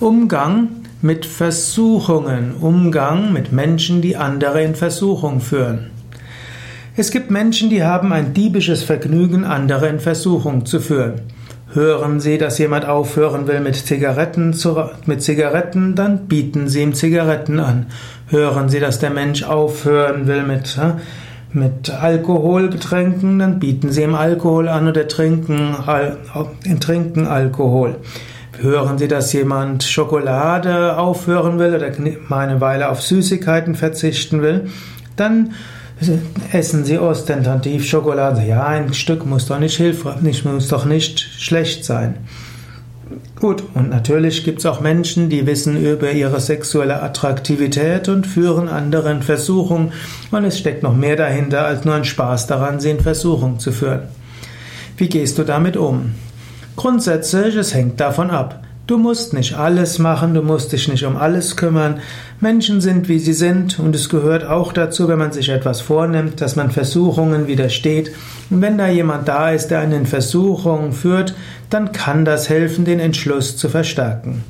Umgang mit Versuchungen, Umgang mit Menschen, die andere in Versuchung führen. Es gibt Menschen, die haben ein diebisches Vergnügen, andere in Versuchung zu führen. Hören Sie, dass jemand aufhören will mit Zigaretten, mit Zigaretten, dann bieten Sie ihm Zigaretten an. Hören Sie, dass der Mensch aufhören will mit, mit Alkoholgetränken, dann bieten Sie ihm Alkohol an oder trinken, trinken Alkohol. Hören Sie, dass jemand Schokolade aufhören will oder mal eine Weile auf Süßigkeiten verzichten will, dann essen Sie ostentativ Schokolade. Ja, ein Stück muss doch nicht hilfreich, muss doch nicht schlecht sein. Gut, und natürlich gibt es auch Menschen, die wissen über ihre sexuelle Attraktivität und führen andere in Versuchung. Und es steckt noch mehr dahinter, als nur ein Spaß daran, sie in Versuchung zu führen. Wie gehst du damit um? Grundsätzlich, es hängt davon ab. Du musst nicht alles machen, du musst dich nicht um alles kümmern. Menschen sind, wie sie sind, und es gehört auch dazu, wenn man sich etwas vornimmt, dass man Versuchungen widersteht. Und wenn da jemand da ist, der einen in Versuchung führt, dann kann das helfen, den Entschluss zu verstärken.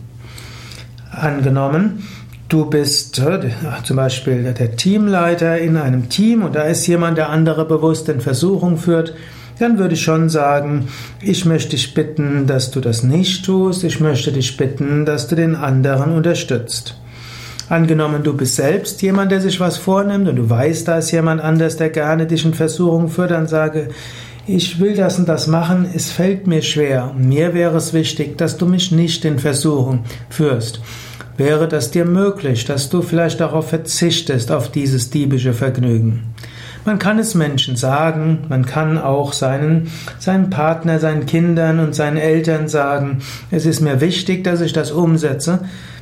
Angenommen, du bist äh, zum Beispiel der Teamleiter in einem Team und da ist jemand, der andere bewusst in Versuchung führt, dann würde ich schon sagen, ich möchte dich bitten, dass du das nicht tust, ich möchte dich bitten, dass du den anderen unterstützt. Angenommen, du bist selbst jemand, der sich was vornimmt und du weißt, da ist jemand anders, der gerne dich in Versuchung führt, dann sage, ich will das und das machen, es fällt mir schwer. Mir wäre es wichtig, dass du mich nicht in Versuchung führst. Wäre das dir möglich, dass du vielleicht darauf verzichtest, auf dieses diebische Vergnügen? Man kann es Menschen sagen, man kann auch seinen, seinen Partner, seinen Kindern und seinen Eltern sagen, es ist mir wichtig, dass ich das umsetze,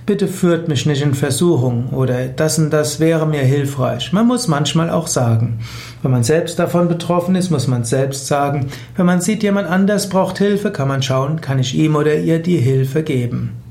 bitte führt mich nicht in Versuchung oder das und das wäre mir hilfreich. Man muss manchmal auch sagen. Wenn man selbst davon betroffen ist, muss man selbst sagen. Wenn man sieht, jemand anders braucht Hilfe, kann man schauen, kann ich ihm oder ihr die Hilfe geben.